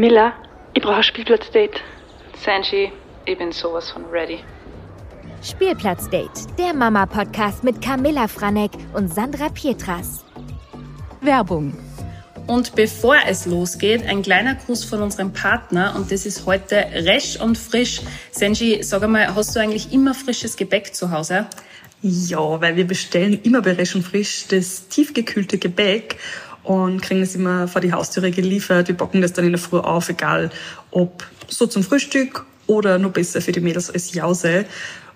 Miller, ich brauche ein Spielplatzdate. Sanji, ich bin sowas von ready. Spielplatzdate, der Mama-Podcast mit Camilla Franek und Sandra Pietras. Werbung. Und bevor es losgeht, ein kleiner Gruß von unserem Partner und das ist heute Resch und Frisch. Senji, sag einmal, hast du eigentlich immer frisches Gebäck zu Hause? Ja, weil wir bestellen immer bei Resch und Frisch das tiefgekühlte Gebäck und kriegen es immer vor die Haustüre geliefert. Wir backen das dann in der Früh auf, egal ob so zum Frühstück oder nur besser für die Mädels als Jause.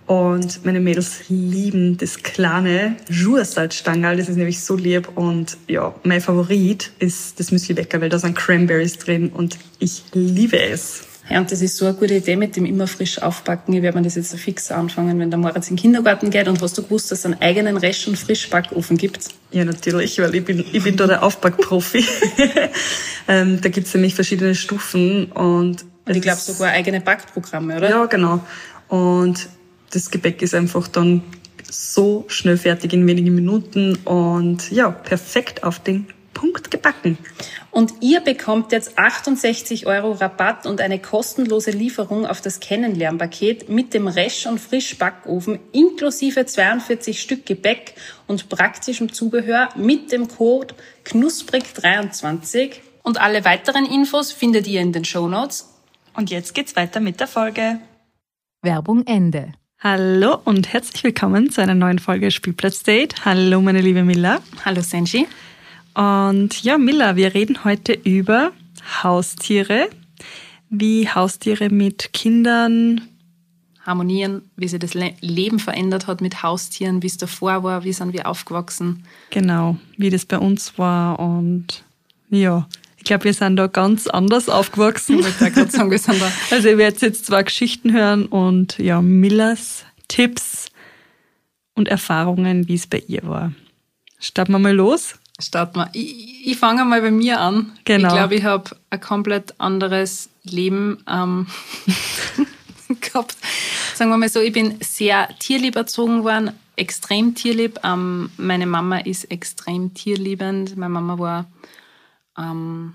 Und meine Mädels lieben das kleine Joursalzstangerl, das ist nämlich so lieb. Und ja, mein Favorit ist das Müsli-Bäcker, weil da sind Cranberries drin und ich liebe es. Ja, und das ist so eine gute Idee mit dem immer frisch aufbacken. Ich werde mir das jetzt so fix anfangen, wenn der Moritz in den Kindergarten geht. Und hast du gewusst, dass es einen eigenen Resch- und Frischbackofen gibt? Ja, natürlich, weil ich bin, ich bin da der Aufbackprofi. ähm, da gibt's nämlich verschiedene Stufen und... Und ich glaube sogar eigene Backprogramme, oder? Ja, genau. Und das Gebäck ist einfach dann so schnell fertig in wenigen Minuten und ja, perfekt auf den Punkt gebacken. Und ihr bekommt jetzt 68 Euro Rabatt und eine kostenlose Lieferung auf das Kennenlernpaket mit dem Resch- und Frischbackofen inklusive 42 Stück Gebäck und praktischem Zubehör mit dem Code knusprig23. Und alle weiteren Infos findet ihr in den Show Notes. Und jetzt geht's weiter mit der Folge. Werbung Ende. Hallo und herzlich willkommen zu einer neuen Folge Spielplatz Date. Hallo meine liebe Milla. Hallo Senji. Und ja, Milla, wir reden heute über Haustiere, wie Haustiere mit Kindern harmonieren, wie sich das Le Leben verändert hat mit Haustieren, wie es davor war, wie sind wir aufgewachsen. Genau, wie das bei uns war und ja, ich glaube, wir sind da ganz anders aufgewachsen. Ich wollte gerade sagen, wir sind da. Also ihr werdet jetzt zwei Geschichten hören und ja, Millers Tipps und Erfahrungen, wie es bei ihr war. Starten wir mal los. Starten wir. Ich, ich fange mal bei mir an. Genau. Ich glaube, ich habe ein komplett anderes Leben ähm, gehabt. Sagen wir mal so, ich bin sehr tierlieb erzogen worden, extrem tierlieb. Ähm, meine Mama ist extrem tierliebend. Meine Mama war ähm,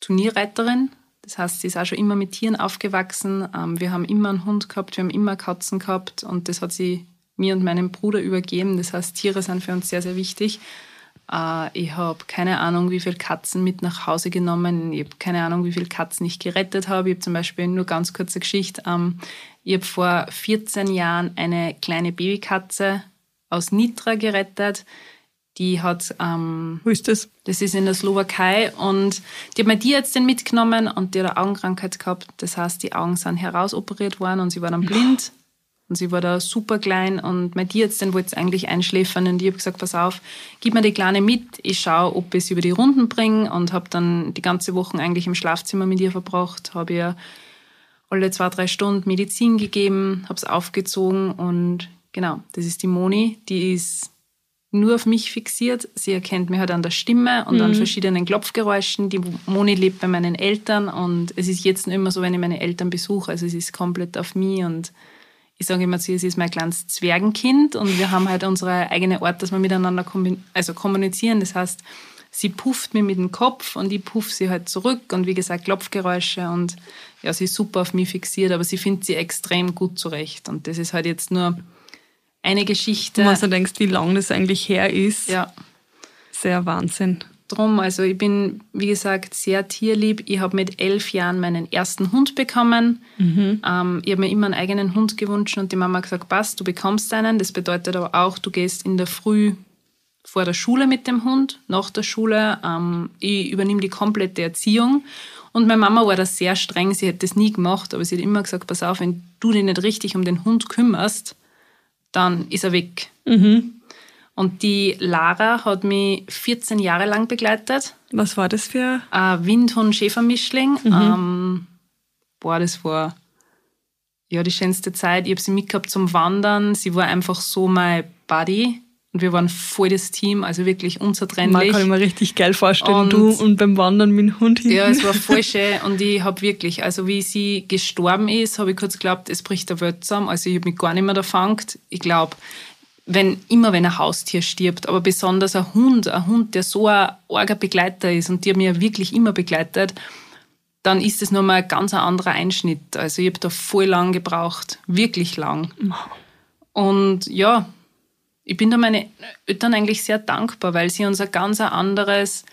Turnierreiterin. Das heißt, sie ist auch schon immer mit Tieren aufgewachsen. Ähm, wir haben immer einen Hund gehabt, wir haben immer Katzen gehabt und das hat sie mir und meinem Bruder übergeben. Das heißt, Tiere sind für uns sehr, sehr wichtig. Äh, ich habe keine Ahnung, wie viele Katzen mit nach Hause genommen. Ich habe keine Ahnung, wie viele Katzen ich gerettet habe. Ich habe zum Beispiel nur ganz kurze Geschichte. Ähm, ich habe vor 14 Jahren eine kleine Babykatze aus Nitra gerettet. Die hat. Ähm, Wo ist das? Das ist in der Slowakei und die hat mir die jetzt mitgenommen und die hat eine Augenkrankheit gehabt. Das heißt, die Augen sind herausoperiert worden und sie war dann blind. Und sie war da super klein. Und mein Tierärztin wollte es eigentlich einschläfern. Und ich habe gesagt, pass auf, gib mir die Kleine mit, ich schaue, ob ich es über die Runden bringe und habe dann die ganze Woche eigentlich im Schlafzimmer mit ihr verbracht, habe ihr alle zwei, drei Stunden Medizin gegeben, habe es aufgezogen. Und genau, das ist die Moni, die ist nur auf mich fixiert. Sie erkennt mich halt an der Stimme und mhm. an verschiedenen Klopfgeräuschen. Die Moni lebt bei meinen Eltern. Und es ist jetzt immer so, wenn ich meine Eltern besuche, also es ist komplett auf mich und ich sage immer zu ihr, sie ist mein kleines Zwergenkind und wir haben halt unsere eigene Art, dass wir miteinander also kommunizieren. Das heißt, sie pufft mir mit dem Kopf und ich puff sie halt zurück und wie gesagt Klopfgeräusche und ja, sie ist super auf mich fixiert, aber sie findet sie extrem gut zurecht und das ist halt jetzt nur eine Geschichte. Wenn du denkst, wie lange das eigentlich her ist. Ja. Sehr Wahnsinn drum. Also ich bin, wie gesagt, sehr tierlieb. Ich habe mit elf Jahren meinen ersten Hund bekommen. Mhm. Ähm, ich habe mir immer einen eigenen Hund gewünscht und die Mama hat gesagt, passt, du bekommst einen. Das bedeutet aber auch, du gehst in der Früh vor der Schule mit dem Hund, nach der Schule. Ähm, ich übernehme die komplette Erziehung. Und meine Mama war da sehr streng, sie hätte das nie gemacht, aber sie hat immer gesagt, pass auf, wenn du dich nicht richtig um den Hund kümmerst, dann ist er weg. Mhm. Und die Lara hat mich 14 Jahre lang begleitet. Was war das für? Ein Windhund-Schäfermischling. Mhm. Ähm, boah, das war ja die schönste Zeit. Ich habe sie mitgehabt zum Wandern. Sie war einfach so mein Buddy. Und wir waren voll das Team, also wirklich unzertrennlich. Man kann ich mir richtig geil vorstellen, und, du und beim Wandern mit dem Hund hinten. Ja, es war voll schön und ich habe wirklich, also wie sie gestorben ist, habe ich kurz geglaubt, es bricht der Welt zusammen. Also ich habe mich gar nicht mehr da fangt. Ich glaube, wenn, immer wenn ein Haustier stirbt, aber besonders ein Hund, ein Hund, der so ein arger Begleiter ist und der mir wirklich immer begleitet, dann ist es nochmal ein ganz anderer Einschnitt. Also ich habe da voll lang gebraucht, wirklich lang. Und ja, ich bin da meine Eltern eigentlich sehr dankbar, weil sie uns ein ganz anderes,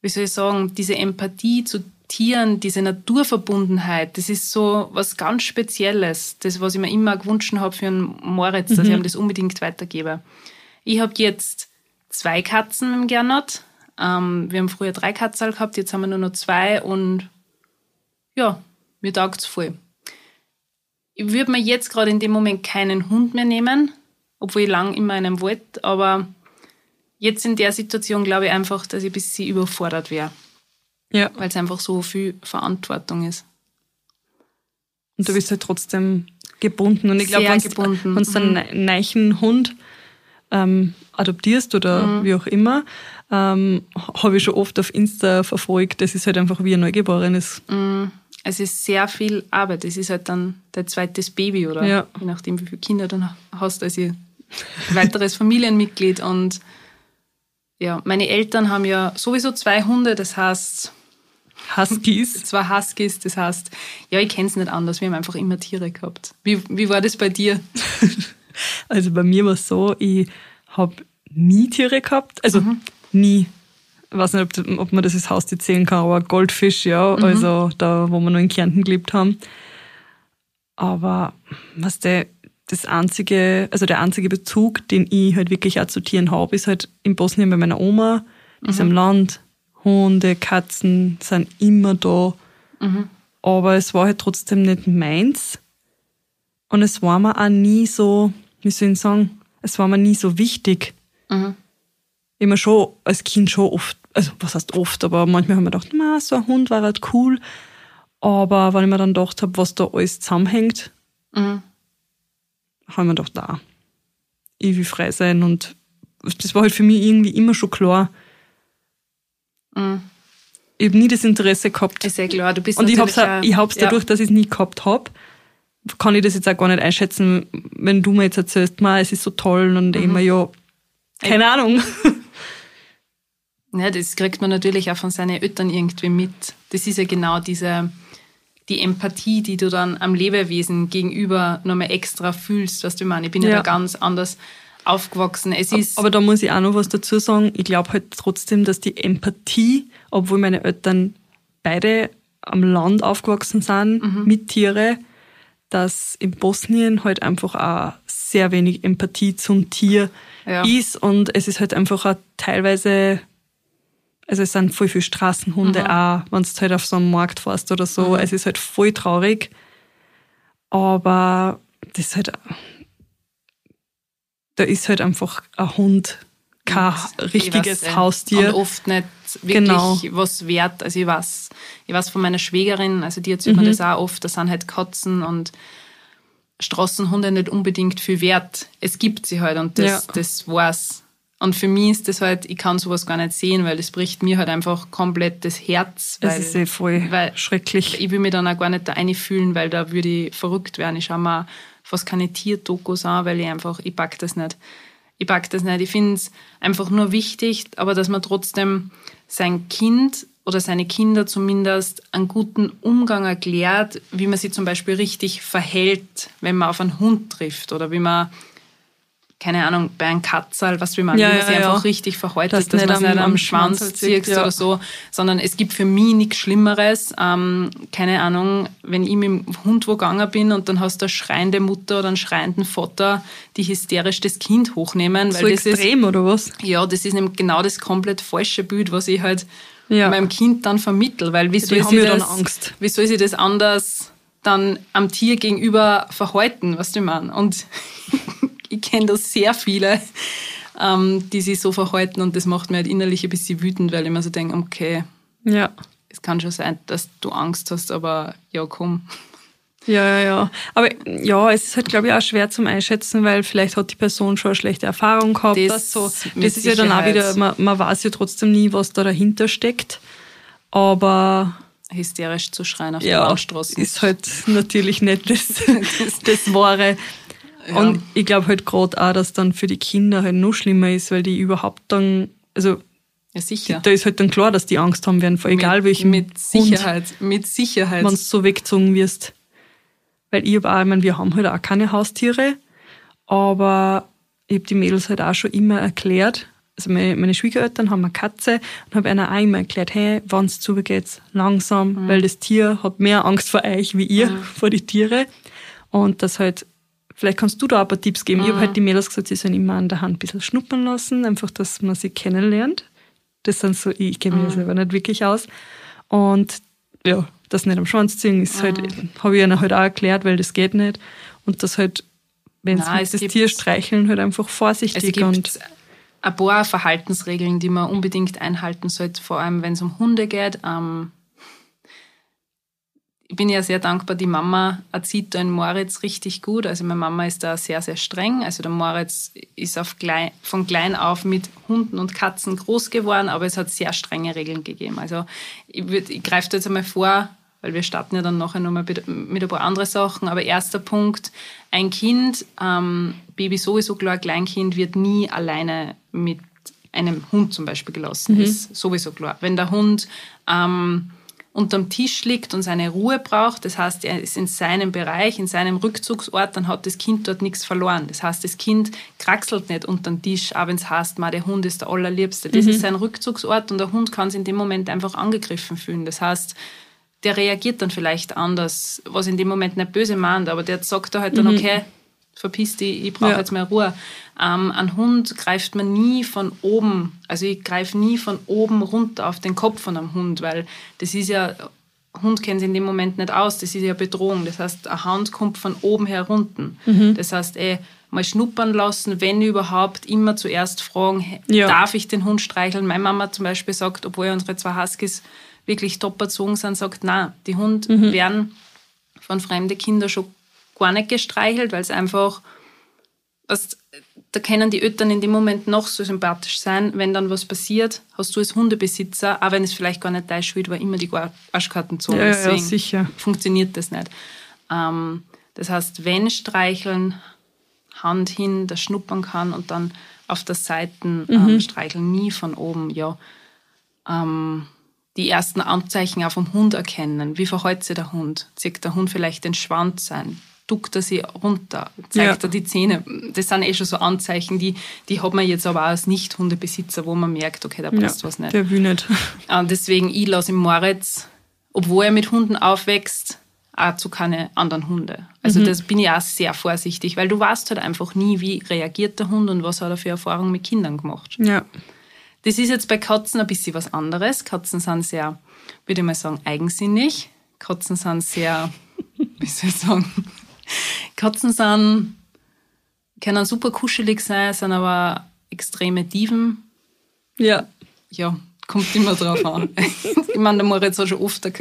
wie soll ich sagen, diese Empathie zu Tieren, diese Naturverbundenheit, das ist so was ganz Spezielles. Das, was ich mir immer gewünscht habe für einen Moritz, dass ich ihm das unbedingt weitergebe. Ich habe jetzt zwei Katzen mit dem Gernot. Ähm, wir haben früher drei Katzen gehabt, jetzt haben wir nur noch zwei und ja, mir taugt es voll. Ich würde mir jetzt gerade in dem Moment keinen Hund mehr nehmen, obwohl ich lang immer einen wollte, aber jetzt in der Situation glaube ich einfach, dass ich ein bisschen überfordert wäre, Ja. weil es einfach so viel Verantwortung ist. Und du bist halt trotzdem gebunden. Und ich glaube, wenn gebunden, du einen ne- neichen Hund ähm, adoptierst oder Mhm. wie auch immer, ähm, habe ich schon oft auf Insta verfolgt. Das ist halt einfach wie ein Neugeborenes. Es ist sehr viel Arbeit. Es ist halt dann dein zweites Baby oder Ja. je nachdem, wie viele Kinder du noch hast, als ihr weiteres Familienmitglied. Und ja, meine Eltern haben ja sowieso zwei Hunde, das heißt Huskies. zwei Huskies, das heißt, ja, ich kenne es nicht anders. Wir haben einfach immer Tiere gehabt. Wie, wie war das bei dir? Also bei mir war es so, ich habe nie Tiere gehabt. Also Mhm. nie. Ich weiß nicht, ob, ob man das als Haustier zählen kann, aber Goldfisch, ja. Mhm. Also da, wo wir noch in Kärnten gelebt haben. Aber was der, das einzige, also der einzige Bezug, den ich halt wirklich auch zu Tieren habe, ist halt in Bosnien bei meiner Oma, die ist am Land. Hunde, Katzen sind immer da. Aber es war halt trotzdem nicht meins. Und es war mir auch nie so, wie soll ich sagen, es war mir nie so wichtig. Immer schon als Kind schon oft, also was heißt oft, aber manchmal haben wir gedacht, na, so ein Hund war halt cool. Aber wenn ich mir dann gedacht habe, was da alles zusammenhängt, Mhm. habe ich mir gedacht, da, ich will frei sein. Und das war halt für mich irgendwie immer schon klar. Ich habe nie das Interesse gehabt. Ist ja klar, du bist Und ich auch, auch- ich hab's ja. dadurch, dass ich es nie gehabt hab, kann ich das jetzt auch gar nicht einschätzen, wenn du mir jetzt erzählst, ma, es ist so toll und Mhm. immer ja, keine Ahnung. Ja, das kriegt man natürlich auch von seinen Eltern irgendwie mit. Das ist ja genau diese, die Empathie, die du dann am Lebewesen gegenüber nochmal extra fühlst, was du meinst. Ich bin ja, Ja. da ganz anders aufgewachsen. Es ist, Aber da muss ich auch noch was dazu sagen. Ich glaube halt trotzdem, dass die Empathie, obwohl meine Eltern beide am Land aufgewachsen sind, Mhm. mit Tiere, dass in Bosnien halt einfach auch sehr wenig Empathie zum Tier Ja. ist und es ist halt einfach auch teilweise, also es sind voll viele Straßenhunde Mhm. auch, wenn du halt auf so einem Markt fährst oder so, es ist halt voll traurig, aber das ist halt, da ist halt einfach ein Hund kein richtiges weiß, äh, Haustier. Und oft nicht wirklich Genau. was wert. Also ich weiß, ich weiß von meiner Schwägerin, also die Mhm. erzählt mir das auch oft, da sind halt Katzen und Straßenhunde nicht unbedingt viel wert. Es gibt sie halt und das, Ja. das war's. Und für mich ist das halt, ich kann sowas gar nicht sehen, weil das bricht mir halt einfach komplett das Herz. Das weil, ist eh voll schrecklich. ich will mich dann auch gar nicht da einfühlen, weil da würde ich verrückt werden. Ich schaue mir fast keine Tierdokus an, weil ich einfach, ich pack das nicht. Ich pack das nicht. Ich finde es einfach nur wichtig, aber dass man trotzdem sein Kind oder seine Kinder zumindest einen guten Umgang erklärt, wie man sich zum Beispiel richtig verhält, wenn man auf einen Hund trifft oder wie man keine Ahnung, bei einem Katzerl, was will man, Ja, ja, sich ja. einfach richtig verhält, Dass dass, man es am- nicht am, am Schwanz Schwanz zieht, ja. oder so, sondern es gibt für mich nichts Schlimmeres. Ähm, keine Ahnung, wenn ich mit dem Hund wo gegangen bin und dann hast du eine schreiende Mutter oder einen schreienden Vater, die hysterisch das Kind hochnehmen, weil So das ist extrem oder was? ja, das ist nämlich genau das komplett falsche Bild, was ich halt meinem Kind dann vermittel, weil wie soll haben sie ja dann das, Angst. wie soll sie das anders dann am Tier gegenüber verhalten, was du meinst? Und ich kenne da sehr viele, ähm, die sich so verhalten und das macht mir halt innerlich ein bisschen wütend, weil ich mir so denke, okay, Ja. es kann schon sein, dass du Angst hast, aber ja, komm. Ja, ja, ja. Aber ja, es ist halt, glaube ich, auch schwer zum Einschätzen, weil vielleicht hat die Person schon eine schlechte Erfahrung gehabt. Das so. das ist ja dann auch Sicherheit. wieder, man, man weiß ja trotzdem nie, was da dahinter steckt. Aber Hysterisch zu schreien auf der ja, Landstraße. ist halt natürlich nicht das, das Wahre. Und ich glaube halt gerade auch, dass dann für die Kinder halt noch schlimmer ist, weil die überhaupt dann, also Ja, sicher. Da ist halt dann klar, dass die Angst haben werden, vor egal mit, welchem Mit Sicherheit. Mit Sicherheit. wenn du so weggezogen wirst. Weil ich hab auch, ich mein, wir haben halt auch keine Haustiere, aber ich habe die Mädels halt auch schon immer erklärt, also meine, meine Schwiegereltern haben eine Katze und habe ihnen auch immer erklärt, hey, wenn es zugeht, langsam, Mhm. weil das Tier hat mehr Angst vor euch wie ihr vor die Tiere. Und das halt, vielleicht kannst du da ein paar Tipps geben. Ich Mhm. habe halt die Mädels gesagt, sie sollen immer an der Hand ein bisschen schnuppern lassen, einfach, dass man sie kennenlernt. Das sind so, ich kenne mich Mhm. selber nicht wirklich aus. Und ja, das nicht am Schwanz ziehen ist halt, Mhm. habe ich ihnen halt auch erklärt, weil das geht nicht. Und das halt, wenn Nein, sie es das Tier streicheln, halt einfach vorsichtig gibt und ein paar Verhaltensregeln, die man unbedingt einhalten sollte, vor allem wenn es um Hunde geht. Ähm, ich bin ja sehr dankbar, die Mama erzieht da in Moritz richtig gut. Also meine Mama ist da sehr, sehr streng. Also der Moritz ist klein, von klein auf mit Hunden und Katzen groß geworden, aber es hat sehr strenge Regeln gegeben. Also ich, würd- ich greife jetzt einmal vor, weil wir starten ja dann nachher nochmal mit ein paar andere Sachen. Aber erster Punkt, ein Kind, ähm, Baby sowieso klar, Kleinkind wird nie alleine mit einem Hund zum Beispiel gelassen. Ist sowieso klar. Wenn der Hund ähm, unterm Tisch liegt und seine Ruhe braucht, das heißt, er ist in seinem Bereich, in seinem Rückzugsort, dann hat das Kind dort nichts verloren. Das heißt, das Kind kraxelt nicht unterm Tisch, auch wenn es heißt, ma, der Hund ist der allerliebste. Das ist sein Rückzugsort und der Hund kann sich in dem Moment einfach angegriffen fühlen. Das heißt, der reagiert dann vielleicht anders, was in dem Moment nicht böse meint, aber der sagt da halt dann, okay, verpiss dich, ich brauche Ja. jetzt mal Ruhe. Ähm, ein Hund greift man nie von oben, also ich greife nie von oben runter auf den Kopf von einem Hund, weil das ist ja, Hund kennt sich in dem Moment nicht aus, das ist ja Bedrohung. Das heißt, eine Hand kommt von oben herunter. Das heißt, eh, mal schnuppern lassen, wenn überhaupt, immer zuerst fragen, Ja. darf ich den Hund streicheln? Meine Mama zum Beispiel sagt, obwohl unsere zwei Huskies wirklich top erzogen sind, sagt, na, die Hunde werden von fremden Kindern schon gar nicht gestreichelt, weil es einfach, was, da können die Eltern in dem Moment noch so sympathisch sein, wenn dann was passiert, hast du als Hundebesitzer, auch wenn es vielleicht gar nicht deine Schuld war, immer die Arschkarten zu. Ja, ja, ja, sicher. funktioniert das nicht. Ähm, das heißt, wenn streicheln, Hand hin, das schnuppern kann und dann auf der Seite ähm, streicheln, nie von oben, ja. Ähm, die ersten Anzeichen auch vom Hund erkennen. Wie verhält sich der Hund? Zieht der Hund vielleicht den Schwanz ein? Duckt er sie runter? Zeigt Ja. er die Zähne? Das sind eh schon so Anzeichen, die, die hat man jetzt aber auch als Nicht-Hundebesitzer, wo man merkt, okay, da ja, passt was nicht. der will nicht. Äh, deswegen, ich lasse im Moritz, obwohl er mit Hunden aufwächst, auch zu keine anderen Hunde. Also das bin ich auch sehr vorsichtig, weil du weißt halt einfach nie, wie reagiert der Hund und was hat er für Erfahrungen mit Kindern gemacht. Ja. Das ist jetzt bei Katzen ein bisschen was anderes. Katzen sind sehr, würde ich mal sagen, eigensinnig. Katzen sind sehr, wie soll ich sagen, Katzen sind, können super kuschelig sein, sind aber extreme Diven. Ja. Ja, kommt immer drauf an. ich meine, der Moritz hat schon oft ein-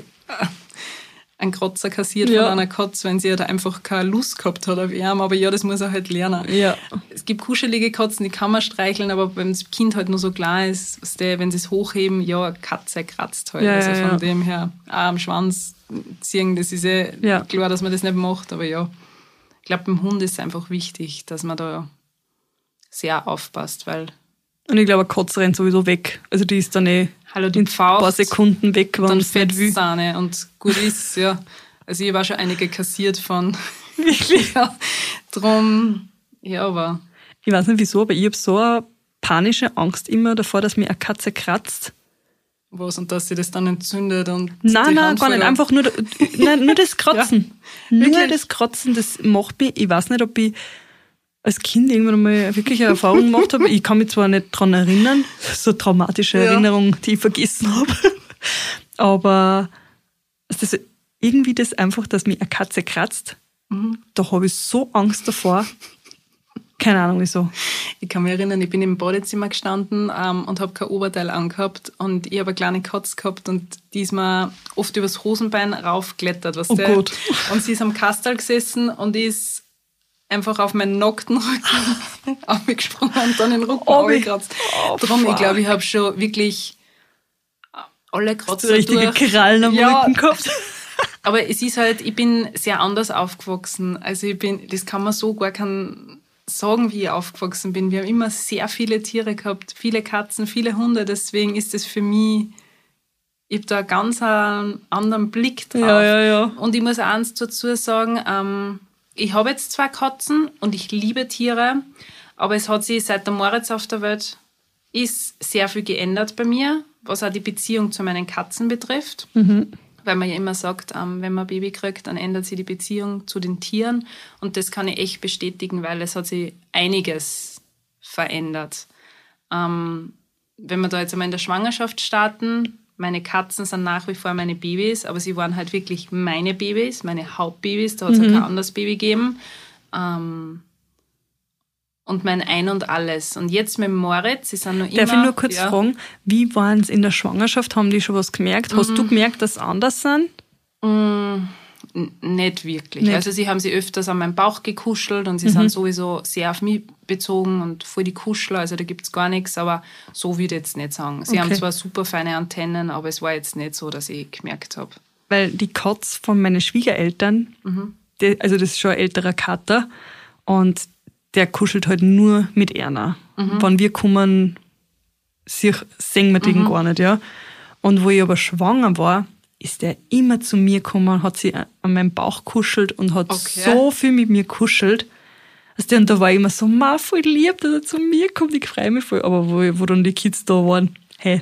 einen Kratzer kassiert Ja. von einer Katze, wenn sie halt einfach keine Lust gehabt hat auf ihn. Aber ja, das muss er halt lernen. Ja. Es gibt kuschelige Katzen, die kann man streicheln, aber wenn das Kind halt nur so klein ist, was der, wenn sie es hochheben, ja, eine Katze kratzt halt. Ja, also von ja. dem her, auch am Schwanz ziehen, das ist eh Ja. klar, dass man das nicht macht, aber ja. Ich glaube, beim Hund ist es einfach wichtig, dass man da sehr aufpasst, weil, Und ich glaube, eine Katze rennt sowieso weg. Also die ist dann eh hallo, die in ein paar Pfaucht, Sekunden weg, wenn es nicht will. Fettsahne und gut ist, ja. Also ich auch schon einige kassiert von, Wirklich? ja, drum, ja, aber Ich weiß nicht wieso, aber ich habe so eine panische Angst immer davor, dass mir eine Katze kratzt. was und dass sie das dann entzündet und Nein, nein, Hand gar nicht. Einfach nur, nein, nur das Kratzen. nur wirklich? das Kratzen, das macht mich, ich weiß nicht, ob ich als Kind irgendwann mal wirklich eine Erfahrung gemacht habe. Ich kann mich zwar nicht dran erinnern, so traumatische Ja. Erinnerung, die ich vergessen habe, aber das, irgendwie das einfach, dass mich eine Katze kratzt, Mhm. da habe ich so Angst davor. Keine Ahnung wieso. Ich kann mich erinnern, ich bin im Badezimmer gestanden ähm, und habe kein Oberteil angehabt und ich habe eine kleine Katze gehabt und die ist mir oft übers Hosenbein raufgeklettert. Weißt Oh du? Gott. Und sie ist am Kastal gesessen und ist einfach auf meinen nackten Rücken aufgesprungen und dann den Rücken Oh, aufgekratzt. oh, Drum, ich glaube, ich habe schon wirklich alle So Kratzer richtige durch. Krallen am Ja. Rücken gehabt. Aber es ist halt, ich bin sehr anders aufgewachsen. Also ich bin, das kann man so gar kein, sagen, wie ich aufgewachsen bin. Wir haben immer sehr viele Tiere gehabt, viele Katzen, viele Hunde. Deswegen ist es für mich, ich habe da einen ganz anderen Blick drauf. Ja, ja, ja. Und ich muss eins dazu sagen, ähm, ich habe jetzt zwei Katzen und ich liebe Tiere, aber es hat sich seit der Moritz auf der Welt ist sehr viel geändert bei mir, was auch die Beziehung zu meinen Katzen betrifft. Weil man ja immer sagt, ähm, wenn man ein Baby kriegt, dann ändert sich die Beziehung zu den Tieren. Und das kann ich echt bestätigen, weil es hat sich einiges verändert. Ähm, wenn wir da jetzt einmal in der Schwangerschaft starten, meine Katzen sind nach wie vor meine Babys, aber sie waren halt wirklich meine Babys, meine Hauptbabys. Da hat es kein anderes Baby gegeben. Ähm, und mein Ein und Alles. Und jetzt mit Moritz, sie sind noch immer... Darf ich nur kurz ja, fragen, wie waren es in der Schwangerschaft? Haben die schon was gemerkt? Hast Mhm. du gemerkt, dass sie anders sind? n- Nicht wirklich. Nicht. Also sie haben sie öfters an meinen Bauch gekuschelt und sie Mhm. sind sowieso sehr auf mich bezogen und voll die Kuschler, also da gibt es gar nichts, aber so würde ich jetzt nicht sagen. Sie haben Okay. zwar super feine Antennen, aber es war jetzt nicht so, dass ich gemerkt habe. Weil die Katz von meinen Schwiegereltern, Mhm. die, also das ist schon ein älterer Kater, und der kuschelt halt nur mit Erna. Mhm. Wenn wir kommen, sich, sehen wir den gar nicht, ja. Und wo ich aber schwanger war, ist der immer zu mir gekommen, hat sie an meinem Bauch kuschelt und hat Okay. so viel mit mir kuschelt. Also und da war ich immer so, ma, voll lieb, dass er zu mir kommt, ich freue mich voll. Aber wo, wo dann die Kids da waren, hey,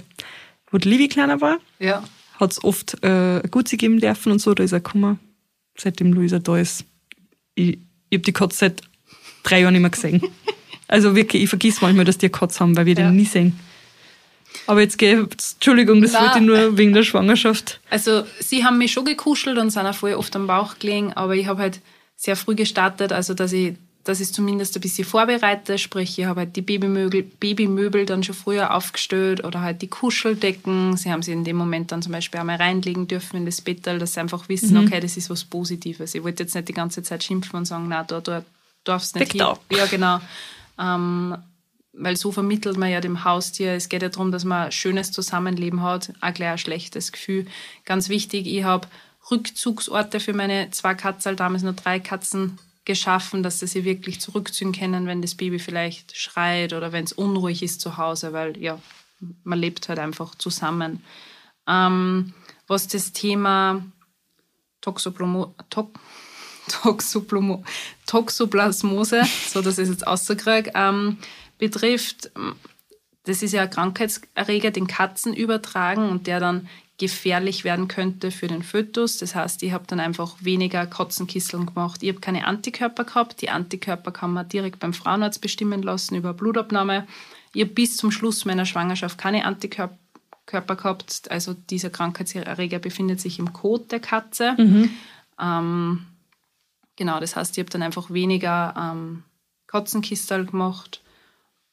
wo die Livi kleiner war, Ja. hat es oft äh, ein Gutzi geben dürfen und so, da ist er gekommen, seitdem Luisa da ist. Ich, ich habe die Katze seit drei Jahren nicht mehr gesehen. Also wirklich, ich vergiss manchmal, dass die Katze haben, weil wir Ja. den nie sehen. Aber jetzt geh, Entschuldigung, das Nein. wollte ich nur wegen der Schwangerschaft. Also sie haben mich schon gekuschelt und sind auch voll oft am Bauch gelegen, aber ich habe halt sehr früh gestartet, also dass ich dass ich es zumindest ein bisschen vorbereite, sprich ich habe halt die Babymöbel, Babymöbel dann schon früher aufgestellt oder halt die Kuscheldecken. Sie haben sie in dem Moment dann zum Beispiel einmal reinlegen dürfen in das Bettel, dass sie einfach wissen, okay, das ist was Positives. Ich wollte jetzt nicht die ganze Zeit schimpfen und sagen, na, da, da darfst nicht da. hin. Ja, genau. Ähm, weil so vermittelt man ja dem Haustier, es geht ja darum, dass man ein schönes Zusammenleben hat, auch gleich ein schlechtes Gefühl. Ganz wichtig, ich habe Rückzugsorte für meine zwei Katzen, damals nur drei Katzen, geschaffen, dass sie sich wirklich zurückziehen können, wenn das Baby vielleicht schreit oder wenn es unruhig ist zu Hause, weil ja, man lebt halt einfach zusammen. Ähm, was das Thema Toxoplomo, Tox, Toxoplomo, Toxoplasmose, so dass ich es jetzt auskriege, ähm, betrifft, das ist ja ein Krankheitserreger, den Katzen übertragen und der dann gefährlich werden könnte für den Fötus. Das heißt, ich habe dann einfach weniger Kotzenkisseln gemacht. Ich habe keine Antikörper gehabt. Die Antikörper kann man direkt beim Frauenarzt bestimmen lassen über Blutabnahme. Ich habe bis zum Schluss meiner Schwangerschaft keine Antikörper gehabt. Also dieser Krankheitserreger befindet sich im Kot der Katze. Ähm, genau, das heißt, ich habe dann einfach weniger ähm, Kotzenkistel gemacht.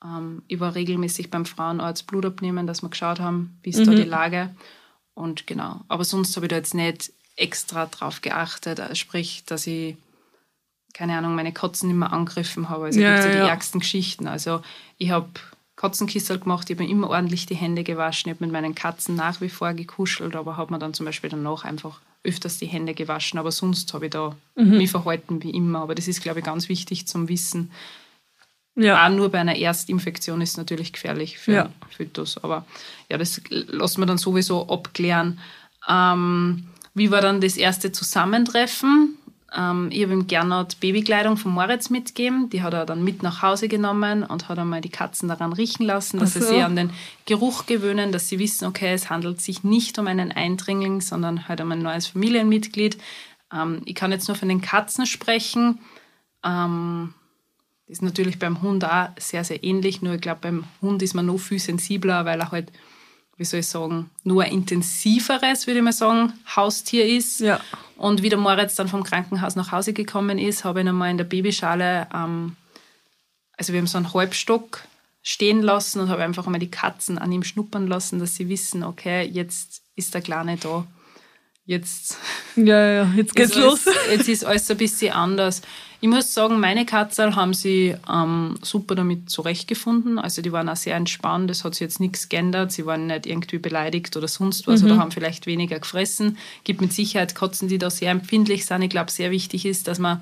Ähm, ich war regelmäßig beim Frauenarzt Blut abnehmen, dass wir geschaut haben, wie ist da die Lage. Und genau, aber sonst habe ich da jetzt nicht extra drauf geachtet, äh, sprich, dass ich, keine Ahnung, meine Katzen nicht mehr angegriffen habe. Also Ja, gibt's ja, ja, die ärgsten Geschichten. Also ich habe Katzenkissel gemacht, ich habe mir immer ordentlich die Hände gewaschen, ich habe mit meinen Katzen nach wie vor gekuschelt, aber habe mir dann zum Beispiel danach einfach öfters die Hände gewaschen. Aber sonst habe ich da Mhm. mich verhalten wie immer. Aber das ist, glaube ich, ganz wichtig zum Wissen. Ja. Auch nur bei einer Erstinfektion ist natürlich gefährlich für Ja. Fötus. Aber ja, das lassen wir dann sowieso abklären. Ähm, wie war dann das erste Zusammentreffen? Ähm, ich habe ihm gerne Babykleidung von Moritz mitgegeben. Die hat er dann mit nach Hause genommen und hat einmal die Katzen daran riechen lassen, dass Ach sie so. sich an den Geruch gewöhnen, dass sie wissen, okay, es handelt sich nicht um einen Eindringling, sondern halt um ein neues Familienmitglied. Ähm, ich kann jetzt nur von den Katzen sprechen. Ähm, das ist natürlich beim Hund auch sehr, sehr ähnlich, nur ich glaube, beim Hund ist man noch viel sensibler, weil er halt, wie soll ich sagen, nur ein intensiveres, würde ich mal sagen, Haustier ist. Ja. Und wie der Moritz dann vom Krankenhaus nach Hause gekommen ist, habe ich ihn einmal in der Babyschale, ähm, also wir haben so einen Halbstock stehen lassen und habe einfach einmal die Katzen an ihm schnuppern lassen, dass sie wissen, okay, jetzt ist der Kleine da. Jetzt Ja, ja, jetzt geht's los. Alles, jetzt ist alles ein bisschen anders. Ich muss sagen, meine Katzen haben sie ähm, super damit zurechtgefunden. Also die waren auch sehr entspannt. Es hat sich jetzt nichts geändert. Sie waren nicht irgendwie beleidigt oder sonst was oder haben vielleicht weniger gefressen. Gibt mit Sicherheit Katzen, die da sehr empfindlich sind. Ich glaube, sehr wichtig ist, dass man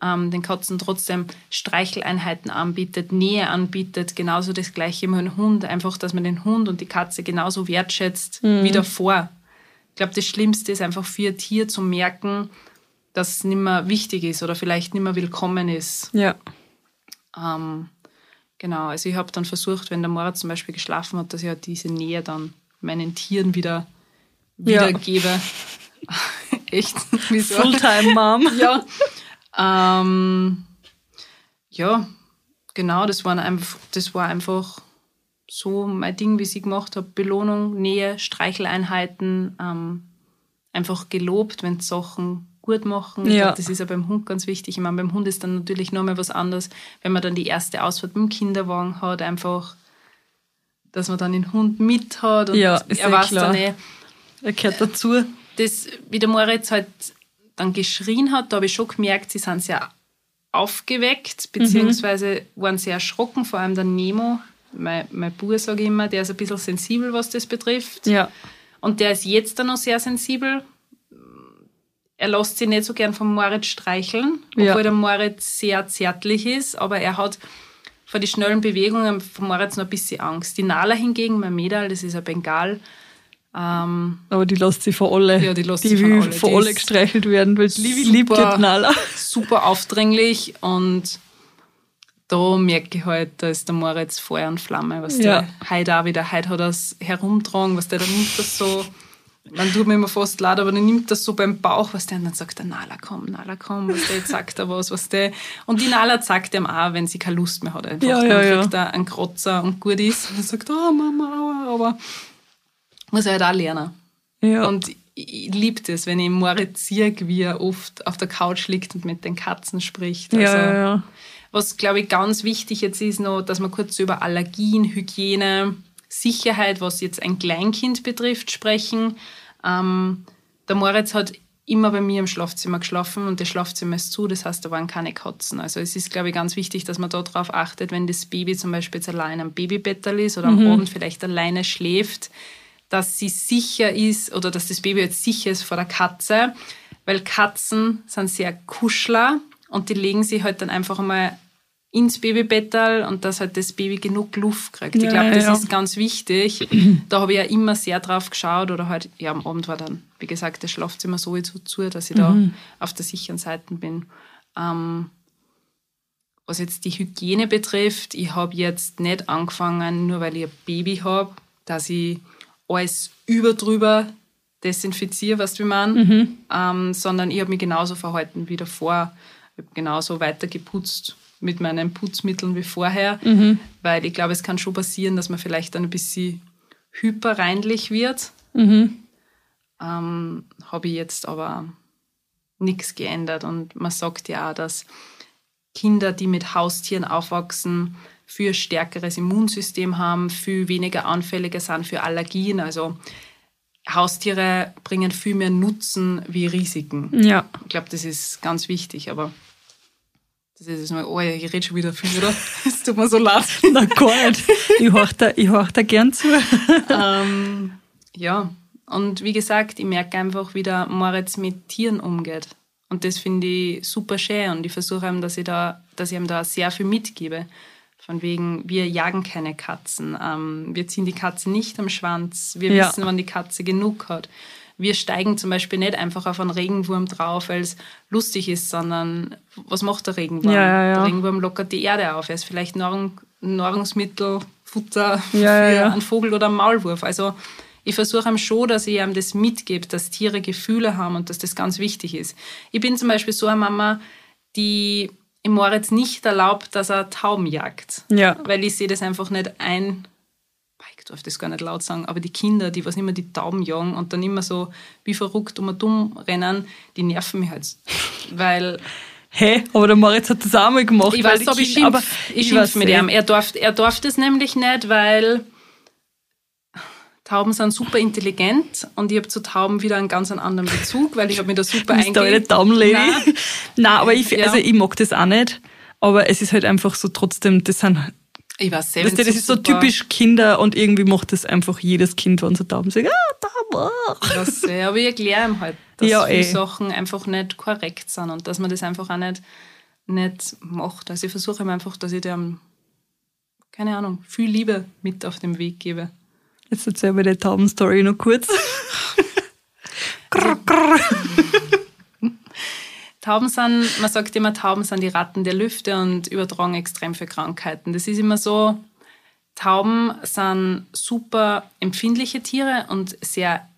ähm, den Katzen trotzdem Streicheleinheiten anbietet, Nähe anbietet, genauso das gleiche mit dem Hund, einfach, dass man den Hund und die Katze genauso wertschätzt wie davor. Ich glaube, das Schlimmste ist einfach für ein Tier zu merken, dass es nicht mehr wichtig ist oder vielleicht nicht mehr willkommen ist. Ja. Ähm, genau, also ich habe dann versucht, wenn der Moritz zum Beispiel geschlafen hat, dass ich halt diese Nähe dann meinen Tieren wieder Ja. wiedergebe. Echt, wie so. Fulltime-Mom. Ja. Ähm, ja, genau, das, waren einfach, das war einfach so mein Ding, wie ich gemacht habe. Belohnung, Nähe, Streicheleinheiten, ähm, einfach gelobt, wenn Sachen gut machen. Ich Ja. glaub, das ist ja beim Hund ganz wichtig. Ich meine, beim Hund ist dann natürlich noch mal was anderes, wenn man dann die erste Ausfahrt mit dem Kinderwagen hat, einfach, dass man dann den Hund mit hat und Ja, ist er eh weiß klar. dann eh, Er gehört dazu. das, wie der Moritz halt dann geschrien hat, da habe ich schon gemerkt, sie sind sehr aufgeweckt, beziehungsweise waren sehr erschrocken, vor allem der Nemo, mein, mein Bub, sage ich immer, der ist ein bisschen sensibel, was das betrifft. Ja. Und der ist jetzt dann noch sehr sensibel. Er lässt sich nicht so gern vom Moritz streicheln, obwohl Ja. der Moritz sehr zärtlich ist, aber er hat vor die schnellen Bewegungen vom Moritz noch ein bisschen Angst. Die Nala hingegen, mein Mädel, das ist ein Bengal, ähm, Aber die lässt sich von alle. Ja, die lässt die sich von will alle. von alle gestreichelt werden, weil super- liebt die Nala. super aufdringlich und da merke ich halt, da ist der Moritz Feuer und Flamme, was Ja. der heute auch wieder, heute hat er es herumtragen, was der, der nimmt das so, man tut mir immer fast leid, aber der nimmt das so beim Bauch, was der, und dann sagt der Nala, komm, Nala, komm, was der, jetzt sagt er was, was der, und die Nala sagt ihm auch, wenn sie keine Lust mehr hat, einfach, Ja, dann ja, ja. kriegt er einen Kratzer und gut ist, und dann sagt, oh Mama, aua, aber muss er halt auch lernen. Ja. Und ich, liebe das, wenn ich Moritz sehe, wie er oft auf der Couch liegt und mit den Katzen spricht. Also, ja, ja, ja. Was, glaube ich, ganz wichtig jetzt ist noch, dass wir kurz über Allergien, Hygiene, Sicherheit, was jetzt ein Kleinkind betrifft, sprechen. Ähm, der Moritz hat immer bei mir im Schlafzimmer geschlafen und das Schlafzimmer ist zu, das heißt, da waren keine Katzen. Also es ist, glaube ich, ganz wichtig, dass man darauf achtet, wenn das Baby zum Beispiel jetzt allein am Babybettel ist oder am Abend vielleicht alleine schläft, dass sie sicher ist oder dass das Baby jetzt sicher ist vor der Katze, weil Katzen sind sehr Kuschler und die legen sich halt dann einfach einmal ins Babybettel und dass halt das Baby genug Luft kriegt. ich Ja, glaube, ja, das ja. ist ganz wichtig. Da habe ich ja immer sehr drauf geschaut oder halt, ja, am Abend war dann, wie gesagt, das Schlafzimmer sowieso zu, dass ich da Mhm. auf der sicheren Seite bin. Ähm, was jetzt die Hygiene betrifft, ich habe jetzt nicht angefangen, nur weil ich ein Baby habe, dass ich alles über drüber desinfiziere, was wir meinen, ähm, sondern ich habe mich genauso verhalten wie davor. Ich habe genauso weiter geputzt mit meinen Putzmitteln wie vorher, weil ich glaube, es kann schon passieren, dass man vielleicht dann ein bisschen hyperreinlich wird. Ähm, habe ich jetzt aber nichts geändert. Und man sagt ja auch, dass Kinder, die mit Haustieren aufwachsen, für stärkeres Immunsystem haben, viel weniger anfälliger sind für Allergien. Also Haustiere bringen viel mehr Nutzen wie Risiken. Ja. Ich glaube, das ist ganz wichtig, aber das ist jetzt mal, oh, ich rede schon wieder viel, oder? Es tut mir so leid. Na gar nicht. Ich horch da, ich horch da gern zu. ähm, ja, und wie gesagt, ich merke einfach, wie der Moritz mit Tieren umgeht. Und das finde ich super schön und ich versuche ihm, dass ich, da, dass ich ihm da sehr viel mitgebe. Von wegen, wir jagen keine Katzen, ähm, wir ziehen die Katze nicht am Schwanz, wir Ja. wissen, wann die Katze genug hat. Wir steigen zum Beispiel nicht einfach auf einen Regenwurm drauf, weil es lustig ist, sondern was macht der Regenwurm? Ja, ja, ja. Der Regenwurm lockert die Erde auf. Er ist vielleicht Nahrung, Nahrungsmittel, Futter für einen Vogel oder einen Maulwurf. Also ich versuche ihm schon, dass ich ihm das mitgebe, dass Tiere Gefühle haben und dass das ganz wichtig ist. Ich bin zum Beispiel so eine Mama, die im Moritz nicht erlaubt, dass er Tauben jagt. Ja. Weil ich sehe das einfach nicht ein. Ich darf das gar nicht laut sagen, aber die Kinder, die was immer die Tauben jagen und dann immer so wie verrückt um und um rennen, die nerven mich halt. Weil Hä? Aber der Moritz hat das auch mal gemacht. ich weiß, aber ich schimpf, ich schimpf weiß mit ihm. Er darf, er darf das nämlich nicht, weil Tauben sind super intelligent und ich habe zu Tauben wieder einen ganz anderen Bezug, weil ich habe mir da super Du bist. Daumenlady. Nein. Nein, aber ich, Ja. also ich mag das auch nicht. Aber es ist halt einfach so trotzdem, das sind, Ich weiß weißt du, das ist so typisch Kinder und irgendwie macht das einfach jedes Kind, wenn so Tauben sagen, ah, Tauben. ah. Das, ja, aber ich erkläre ihm halt, dass Ja, viele eh. Sachen einfach nicht korrekt sind und dass man das einfach auch nicht nicht macht. Also ich versuche ihm einfach, dass ich dem, keine Ahnung, viel Liebe mit auf den Weg gebe. Jetzt erzähl mir die Taubenstory noch kurz. grr, grr. Tauben sind, man sagt immer, Tauben sind die Ratten der Lüfte und übertragen extrem viele Krankheiten. Das ist immer so, Tauben sind super empfindliche Tiere und sehr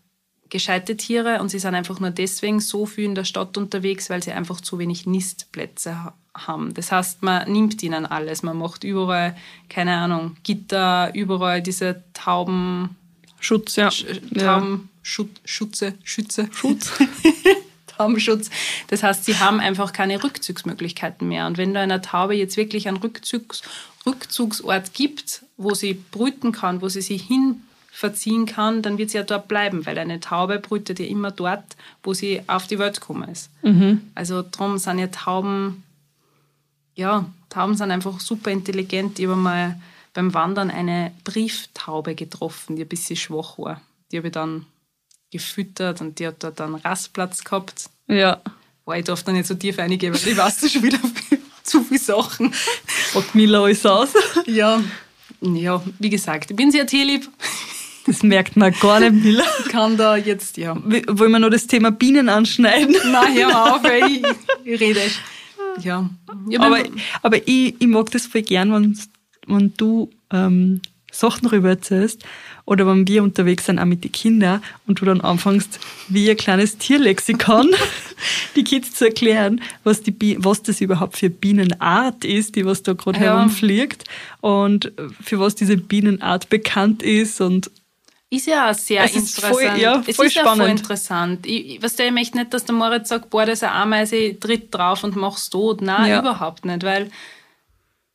gescheite Tiere und sie sind einfach nur deswegen so viel in der Stadt unterwegs, weil sie einfach zu wenig Nistplätze haben. Das heißt, man nimmt ihnen alles. Man macht überall, keine Ahnung, Gitter, überall diese Tauben... Schutz, ja. Sch Tauben, ja. Schutze, Schütze, Schutz. Taubenschutz. Das heißt, sie haben einfach keine Rückzugsmöglichkeiten mehr. Und wenn du einer Taube jetzt wirklich einen Rückzugs Rückzugsort gibt, wo sie brüten kann, wo sie sich hin verziehen kann, dann wird sie ja dort bleiben, weil eine Taube brütet ja immer dort, wo sie auf die Welt gekommen ist. Mhm. Also darum sind ja Tauben, ja, Tauben sind einfach super intelligent. Ich habe mal beim Wandern eine Brieftaube getroffen, die ein bisschen schwach war. Die habe ich dann gefüttert und die hat dort einen Rastplatz gehabt. Ja. War ich darf da nicht so tief reingehen, weil ich weiß schon wieder zu viele Sachen. Packt Mila alles aus. Ja, ja, wie gesagt, ich bin sehr tierlieb. Das merkt man gar nicht, Mila. Ich kann da jetzt, ja. Wollen wir noch das Thema Bienen anschneiden? Nein, hör auf, ey. ich, ich rede. Ja. ja aber aber ich, ich mag das voll gern, wenn, wenn du ähm, Sachen darüber erzählst oder wenn wir unterwegs sind, auch mit den Kindern und du dann anfängst, wie ein kleines Tierlexikon die Kids zu erklären, was, die, was das überhaupt für Bienenart ist, die was da gerade ja. herumfliegt und für was diese Bienenart bekannt ist und ist ja auch sehr es interessant. Voll, ja, es voll ist spannend. ja voll interessant. Ich, weißt du, ich möchte nicht, dass der Moritz sagt, boah, das ist eine Ameise, tritt drauf und mach's tot. Nein, ja. überhaupt nicht, weil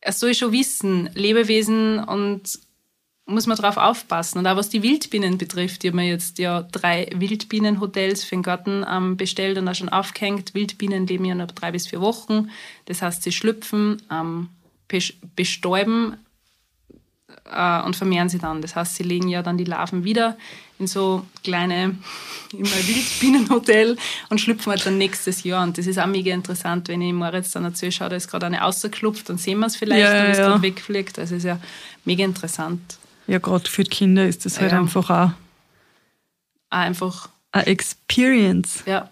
er soll schon wissen, Lebewesen und muss man darauf aufpassen. Und auch was die Wildbienen betrifft, ich habe mir jetzt ja drei Wildbienenhotels für den Garten ähm, bestellt und auch schon aufgehängt. Wildbienen leben ja noch drei bis vier Wochen. Das heißt, sie schlüpfen, ähm, bestäuben äh, und vermehren sie dann. Das heißt, sie legen ja dann die Larven wieder in so kleine immer Wildbienenhotel und schlüpfen halt dann nächstes Jahr. Und das ist auch mega interessant, wenn ich Moritz dann erzähle, schau, da ist gerade eine rausgeklopft, dann sehen wir es vielleicht, ja, wenn es ja. gerade wegfliegt. Das ist ja mega interessant. Ja, gerade für die Kinder ist das halt Ja. einfach auch Auch einfach eine Experience. Ja.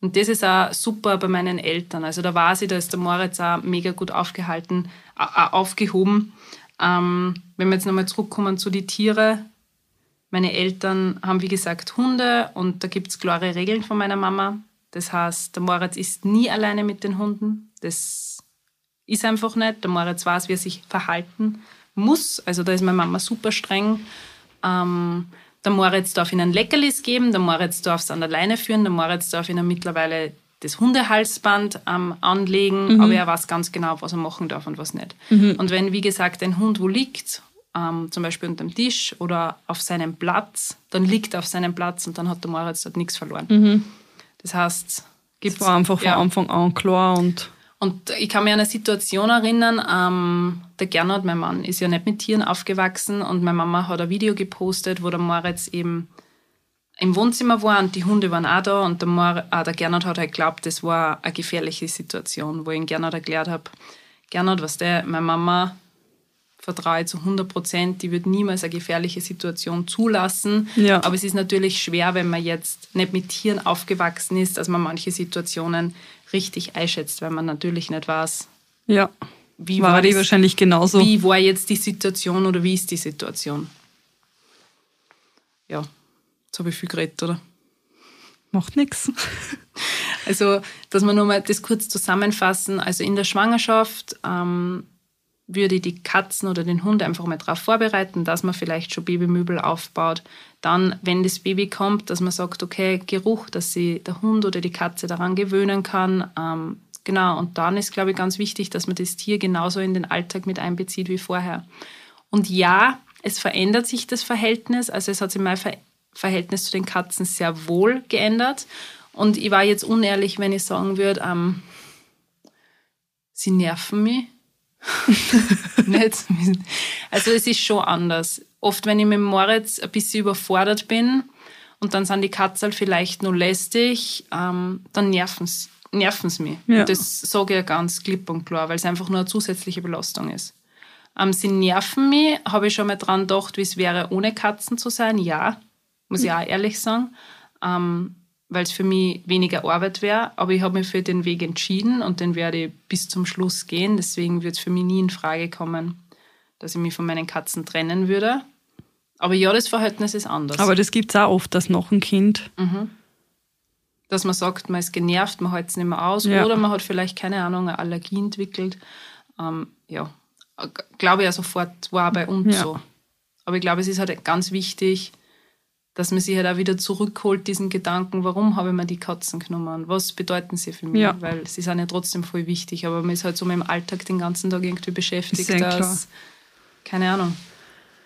Und das ist auch super bei meinen Eltern. Also da weiß ich, da ist der Moritz auch mega gut aufgehalten, aufgehoben. Ähm, wenn wir jetzt nochmal zurückkommen zu den Tieren. Meine Eltern haben, wie gesagt, Hunde und da gibt es klare Regeln von meiner Mama. Das heißt, der Moritz ist nie alleine mit den Hunden. Das ist einfach nicht. Der Moritz weiß, wie er sich verhalten muss. Also da ist meine Mama super streng. Ähm, der Moritz darf ihnen Leckerlis geben, der Moritz darf es an der Leine führen, der Moritz darf ihnen mittlerweile das Hundehalsband ähm, anlegen, aber er weiß ganz genau, was er machen darf und was nicht. Und wenn, wie gesagt, ein Hund wo liegt, ähm, zum Beispiel unter dem Tisch oder auf seinem Platz, dann liegt er auf seinem Platz und dann hat der Moritz dort nichts verloren. Das heißt, Das gibt's, war einfach von ja. Anfang an klar und und ich kann mich an eine Situation erinnern, ähm, der Gernot, mein Mann, ist ja nicht mit Tieren aufgewachsen und meine Mama hat ein Video gepostet, wo der Moritz eben im Wohnzimmer war und die Hunde waren auch da und der, Mor ah, der Gernot hat halt geglaubt, das war eine gefährliche Situation, wo ich ihm Gernot erklärt habe, Gernot, was der, meine Mama vertraue zu 100 Prozent, die wird niemals eine gefährliche Situation zulassen. Ja. Aber es ist natürlich schwer, wenn man jetzt nicht mit Tieren aufgewachsen ist, dass man manche Situationen richtig einschätzt, weil man natürlich nicht weiß, ja, wie war, war die das- wahrscheinlich genauso. wie war jetzt die Situation oder wie ist die Situation. Ja, jetzt habe ich viel geredet, oder? Macht nichts. Also, dass wir nochmal das kurz zusammenfassen. Also in der Schwangerschaft ähm, würde ich die Katzen oder den Hund einfach mal darauf vorbereiten, dass man vielleicht schon Babymöbel aufbaut. Dann, wenn das Baby kommt, dass man sagt, okay, Geruch, dass sie der Hund oder die Katze daran gewöhnen kann. Ähm, genau, und dann ist, glaube ich, ganz wichtig, dass man das Tier genauso in den Alltag mit einbezieht wie vorher. Und ja, es verändert sich das Verhältnis. Also es hat sich mein Ver Verhältnis zu den Katzen sehr wohl geändert. Und ich war jetzt unehrlich, wenn ich sagen würde, ähm, sie nerven mich. Also es ist schon anders. Oft, wenn ich mit Moritz ein bisschen überfordert bin und dann sind die Katzen vielleicht nur lästig, ähm, dann nerven sie mich. Ja. Das sage ich ja ganz klipp und klar, weil es einfach nur eine zusätzliche Belastung ist. Ähm, sie nerven mich, habe ich schon mal dran gedacht, wie es wäre, ohne Katzen zu sein. Ja, muss ich auch ehrlich sagen, ähm, weil es für mich weniger Arbeit wäre. Aber ich habe mich für den Weg entschieden und den werde ich bis zum Schluss gehen. Deswegen wird es für mich nie in Frage kommen, dass ich mich von meinen Katzen trennen würde. Aber ja, das Verhältnis ist anders. Aber das gibt es auch oft, dass noch ein Kind. dass man sagt, man ist genervt, man hält es nicht mehr aus Ja. oder man hat vielleicht, keine Ahnung, eine Allergie entwickelt. Ähm, ja, G- glaube ich ja sofort, war bei uns Ja. so. Aber ich glaube, es ist halt ganz wichtig, dass man sich halt auch wieder zurückholt, diesen Gedanken, warum habe ich mir die Katzen genommen? Was bedeuten sie für mich? Ja. Weil sie sind ja trotzdem voll wichtig, aber man ist halt so mit dem Alltag den ganzen Tag irgendwie beschäftigt, dass, keine Ahnung,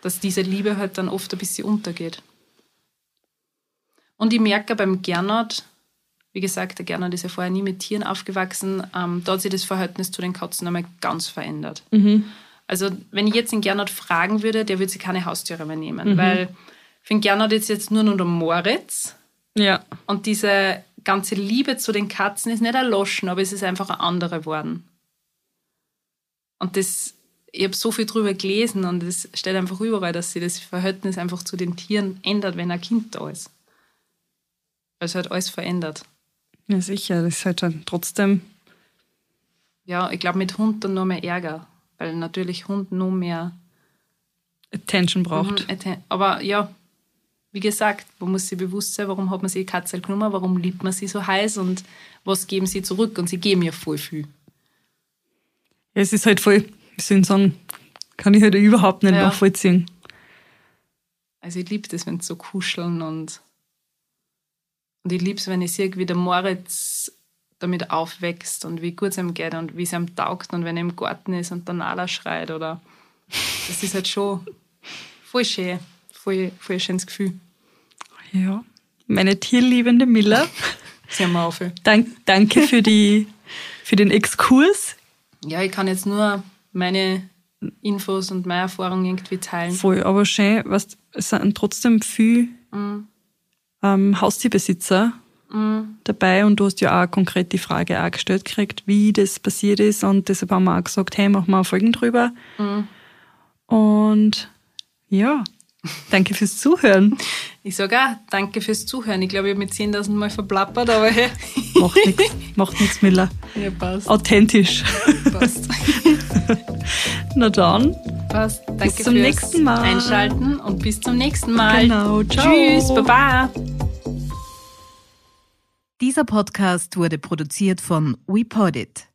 dass diese Liebe halt dann oft ein bisschen untergeht. Und ich merke beim Gernot, wie gesagt, der Gernot ist ja vorher nie mit Tieren aufgewachsen, ähm, da hat sich das Verhältnis zu den Katzen einmal ganz verändert. Also wenn ich jetzt den Gernot fragen würde, der würde sich keine Haustiere mehr nehmen, weil für den Gernot ist jetzt nur noch der Moritz Ja. und diese ganze Liebe zu den Katzen ist nicht erloschen, aber es ist einfach eine andere geworden. Und das, ich habe so viel drüber gelesen und es steht einfach überall, dass sich das Verhältnis einfach zu den Tieren ändert, wenn ein Kind da ist. Weil es halt alles verändert. Ja, sicher. Das ist halt dann trotzdem. Ja, ich glaube mit Hund dann nur mehr Ärger, weil natürlich Hund nur mehr Attention braucht. Mhm, atten- Aber ja, wie gesagt, man muss sich bewusst sein, warum hat man sich die Katze genommen, warum liebt man sie so heiß und was geben sie zurück? Und sie geben ja voll viel. Ja, es ist halt voll, wie soll ich sagen, kann ich halt überhaupt nicht Ja. nachvollziehen. Also ich liebe das, wenn sie so kuscheln und, und ich liebe es, wenn ich sehe, wie der Moritz damit aufwächst und wie gut es ihm geht und wie es ihm taugt und wenn er im Garten ist und der Nala schreit oder das ist halt schon voll schön, voll, voll ein schönes Gefühl. Ja. Meine tierliebende Miller, haben auf. dank, danke für, die, für den Exkurs. Ja, ich kann jetzt nur meine Infos und meine Erfahrungen irgendwie teilen. Voll, aber schön, was, es sind trotzdem viele ähm, Haustierbesitzer dabei und du hast ja auch konkret die Frage auch gestellt gekriegt, wie das passiert ist und deshalb haben wir auch gesagt, hey, machen wir Folgen drüber. Und ja, danke fürs Zuhören. Ich sage auch, danke fürs Zuhören. Ich glaube, ich habe mit 10.000 Mal verplappert, aber hey, Macht nichts, macht nichts, Miller. ja, passt. Authentisch. passt. Na dann, passt. Danke zum fürs nächsten Mal. Einschalten und bis zum nächsten Mal. Genau, ciao. Tschüss, baba. Dieser Podcast wurde produziert von WePodit.